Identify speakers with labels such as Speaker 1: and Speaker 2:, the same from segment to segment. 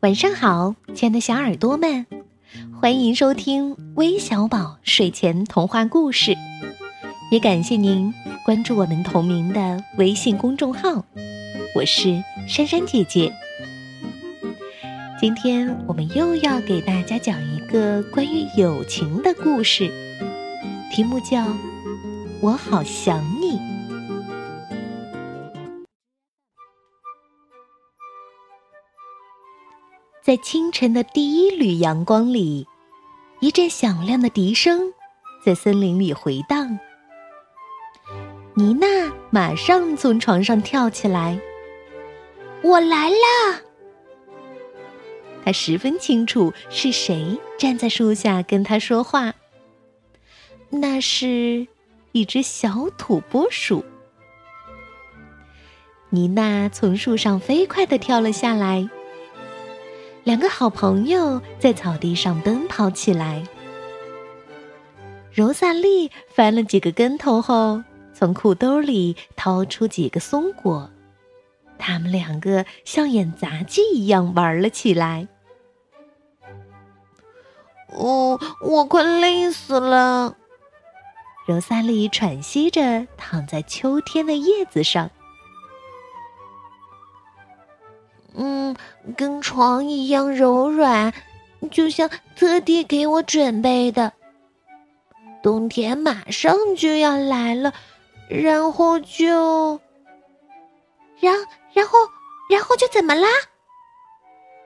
Speaker 1: 晚上好，亲爱的小耳朵们，欢迎收听微小宝睡前童话故事，也感谢您关注我们同名的微信公众号。我是珊珊姐姐。今天我们又要给大家讲一个关于友情的故事，题目叫《我好想你》。在清晨的第一缕阳光里，一阵响亮的笛声在森林里回荡。妮娜马上从床上跳起来：“
Speaker 2: 我来啦！”
Speaker 1: 她十分清楚是谁站在树下跟她说话。那是一只小土拨鼠。妮娜从树上飞快的跳了下来。两个好朋友在草地上奔跑起来。柔萨莉翻了几个跟头后，从裤兜里掏出几个松果，他们两个像演杂技一样玩了起来。
Speaker 2: 哦，我快累死了！
Speaker 1: 柔萨莉喘息着躺在秋天的叶子上。
Speaker 2: 嗯，跟床一样柔软，就像特地给我准备的。冬天马上就要来了，然后就，
Speaker 1: 然然后然后就怎么啦？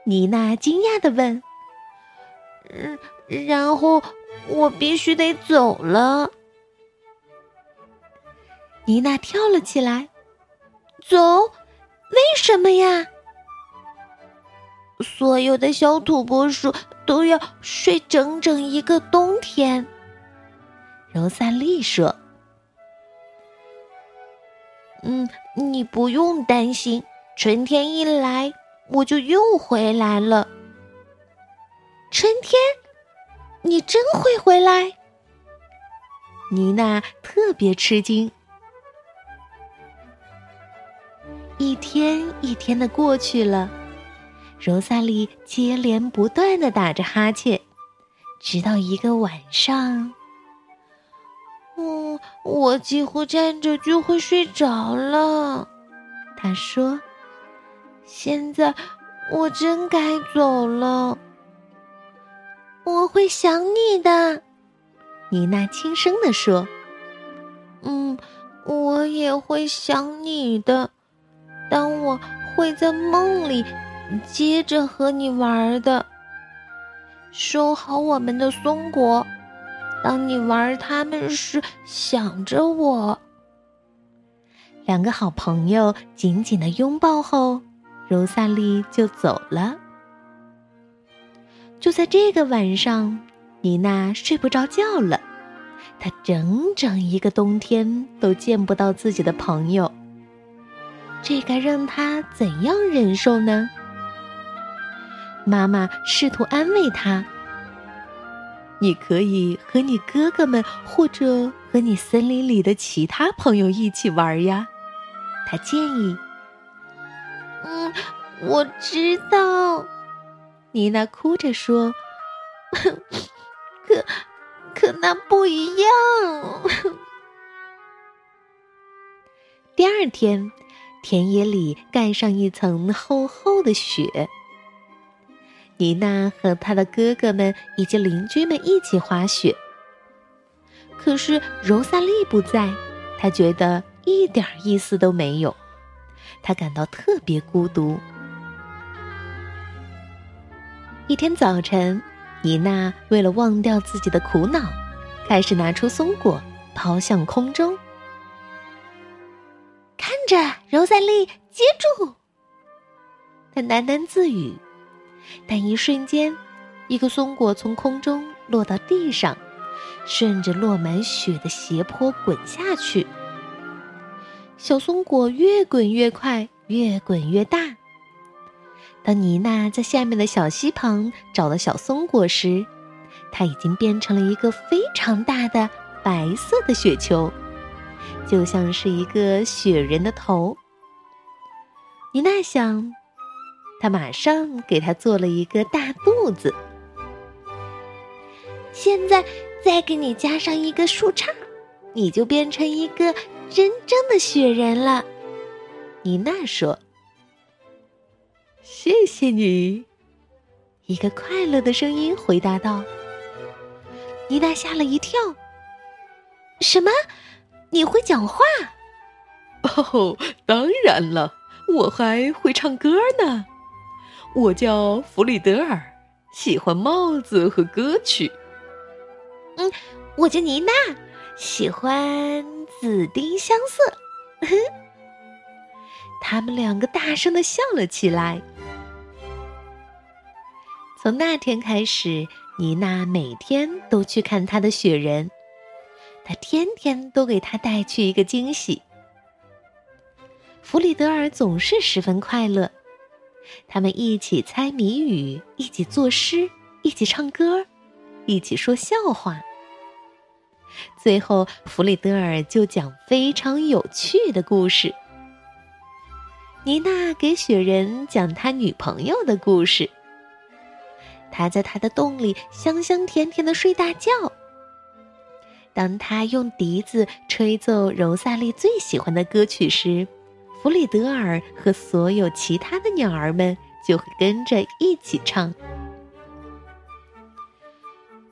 Speaker 1: 妮娜惊讶的问。
Speaker 2: 嗯，然后我必须得走了。
Speaker 1: 妮娜跳了起来，
Speaker 2: 走？为什么呀？所有的小土拨鼠都要睡整整一个冬天。
Speaker 1: 柔萨莉说：“
Speaker 2: 嗯，你不用担心，春天一来，我就又回来了。
Speaker 1: 春天，你真会回来？”妮娜特别吃惊。一天一天的过去了。柔萨莉接连不断的打着哈欠，直到一个晚上，
Speaker 2: 嗯，我几乎站着就会睡着了。
Speaker 1: 他说：“
Speaker 2: 现在我真该走了。”
Speaker 1: 我会想你的，妮娜轻声的说：“
Speaker 2: 嗯，我也会想你的。当我会在梦里。”接着和你玩的，收好我们的松果。当你玩它们时，想着我。
Speaker 1: 两个好朋友紧紧的拥抱后，柔萨莉就走了。就在这个晚上，妮娜睡不着觉了。她整整一个冬天都见不到自己的朋友，这该让她怎样忍受呢？妈妈试图安慰他：“你可以和你哥哥们，或者和你森林里的其他朋友一起玩呀。”他建议。
Speaker 2: “嗯，我知道。”
Speaker 1: 妮娜哭着说，“
Speaker 2: 可可那不一样。”
Speaker 1: 第二天，田野里盖上一层厚厚的雪。妮娜和她的哥哥们以及邻居们一起滑雪。可是柔萨莉不在，她觉得一点意思都没有，她感到特别孤独。一天早晨，妮娜为了忘掉自己的苦恼，开始拿出松果抛向空中。
Speaker 2: 看着，柔萨莉，接住！
Speaker 1: 她喃喃自语。但一瞬间，一个松果从空中落到地上，顺着落满雪的斜坡滚下去。小松果越滚越快，越滚越大。当妮娜在下面的小溪旁找到小松果时，它已经变成了一个非常大的白色的雪球，就像是一个雪人的头。妮娜想。他马上给他做了一个大肚子。
Speaker 2: 现在再给你加上一个树杈，你就变成一个真正的雪人了。
Speaker 1: 妮娜说：“谢谢你。”一个快乐的声音回答道。
Speaker 2: 妮娜吓了一跳：“什么？你会讲话？”“
Speaker 1: 哦，当然了，我还会唱歌呢。我叫弗里德尔，喜欢帽子和歌曲。”“
Speaker 2: 嗯，我叫妮娜，喜欢紫丁香色。”
Speaker 1: 他们两个大声的笑了起来。从那天开始，妮娜每天都去看她的雪人，她天天都给他带去一个惊喜。弗里德尔总是十分快乐，他们一起猜谜语，一起作诗，一起唱歌，一起说笑话。最后，弗里德尔就讲非常有趣的故事。妮娜给雪人讲他女朋友的故事。他在他的洞里香香甜甜的睡大觉。当他用笛子吹奏柔萨莉最喜欢的歌曲时，弗里德尔和所有其他的鸟儿们就会跟着一起唱。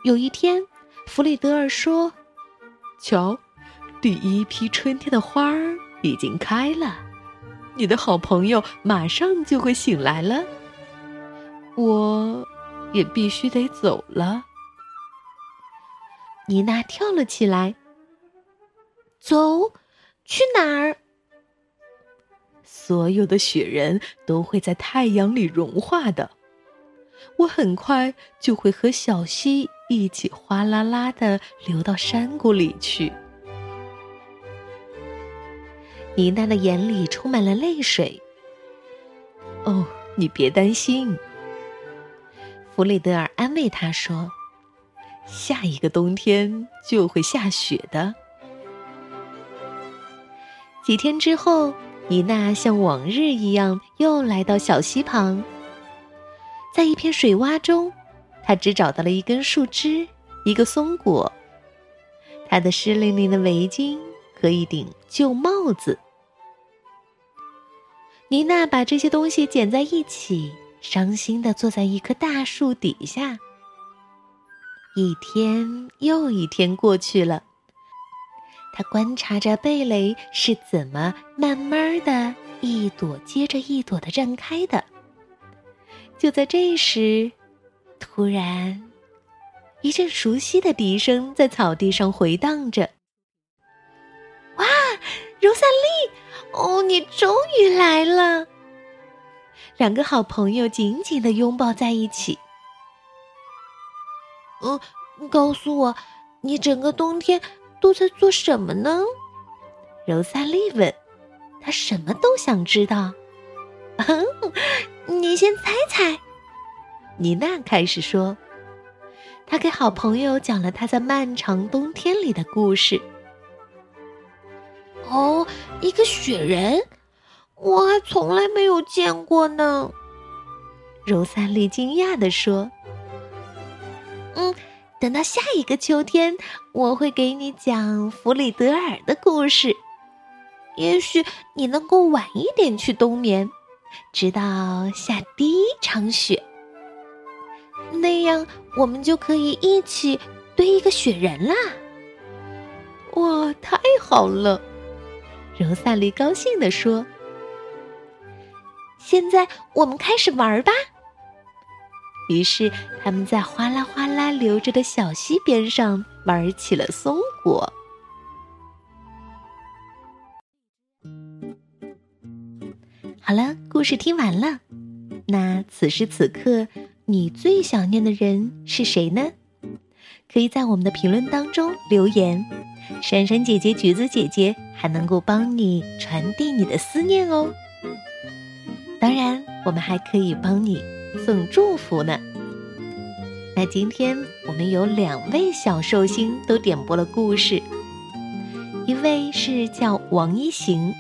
Speaker 1: 有一天，弗里德尔说：“瞧，第一批春天的花儿已经开了。”你的好朋友马上就会醒来了，我也必须得走了。妮娜跳了起来，
Speaker 2: 走，去哪儿？
Speaker 1: 所有的雪人都会在太阳里融化的，我很快就会和小溪一起哗啦啦的流到山谷里去。妮娜的眼里充满了泪水。哦，你别担心，弗里德尔安慰她说：“下一个冬天就会下雪的。”几天之后，妮娜像往日一样又来到小溪旁，在一片水洼中，她只找到了一根树枝、一个松果、她的湿淋淋的围巾。和一顶旧帽子，妮娜把这些东西捡在一起，伤心的坐在一棵大树底下。一天又一天过去了，他观察着蓓蕾是怎么慢慢的一朵接着一朵的绽开的。就在这时，突然，一阵熟悉的笛声在草地上回荡着。
Speaker 2: 哇，柔萨莉，哦，你终于来了！
Speaker 1: 两个好朋友紧紧的拥抱在一起。
Speaker 2: 嗯，告诉我，你整个冬天都在做什么呢？
Speaker 1: 柔萨莉问。她什么都想知道。
Speaker 2: 你先猜猜。
Speaker 1: 妮娜开始说，她给好朋友讲了她在漫长冬天里的故事。
Speaker 2: 哦，一个雪人，我还从来没有见过呢。
Speaker 1: 柔萨莉惊讶地说：“，
Speaker 2: 等到下一个秋天，我会给你讲弗里德尔的故事。也许你能够晚一点去冬眠，直到下第一场雪。那样，我们就可以一起堆一个雪人啦。
Speaker 1: 哇，太好了！”柔萨莉高兴地说：“
Speaker 2: 现在我们开始玩吧。”
Speaker 1: 于是他们在哗啦哗啦流着的小溪边上玩起了松果。好了，故事听完了。那此时此刻，你最想念的人是谁呢？可以在我们的评论当中留言。珊珊姐姐、橘子姐姐还能够帮你传递你的思念哦。当然，我们还可以帮你送祝福呢。那今天我们有两位小寿星都点播了故事，一位是叫王一行，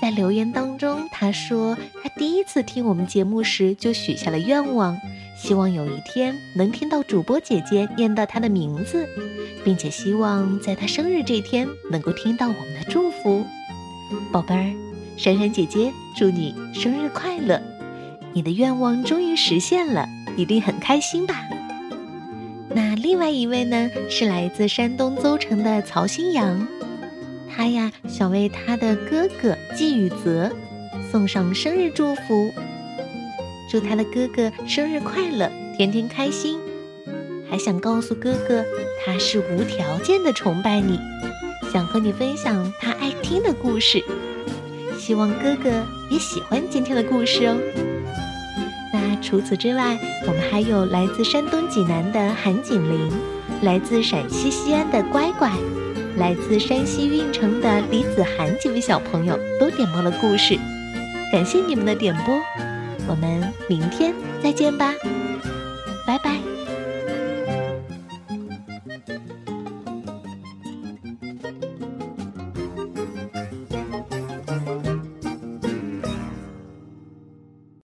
Speaker 1: 在留言当中，他说他第一次听我们节目时就许下了愿望，希望有一天能听到主播姐姐念到他的名字，并且希望在他生日这天能够听到我们的祝福。宝贝儿，珊珊姐姐祝你生日快乐！你的愿望终于实现了，一定很开心吧？那另外一位呢，是来自山东邹城的曹新阳。他呀，想为他的哥哥季宇泽送上生日祝福，祝他的哥哥生日快乐，天天开心。还想告诉哥哥，他是无条件的崇拜你，想和你分享他爱听的故事，希望哥哥也喜欢今天的故事哦。除此之外，我们还有来自山东济南的韩景林，来自陕西西安的乖乖。来自山西运城的李子涵几位小朋友都点播了故事，感谢你们的点播，我们明天再见吧，拜拜。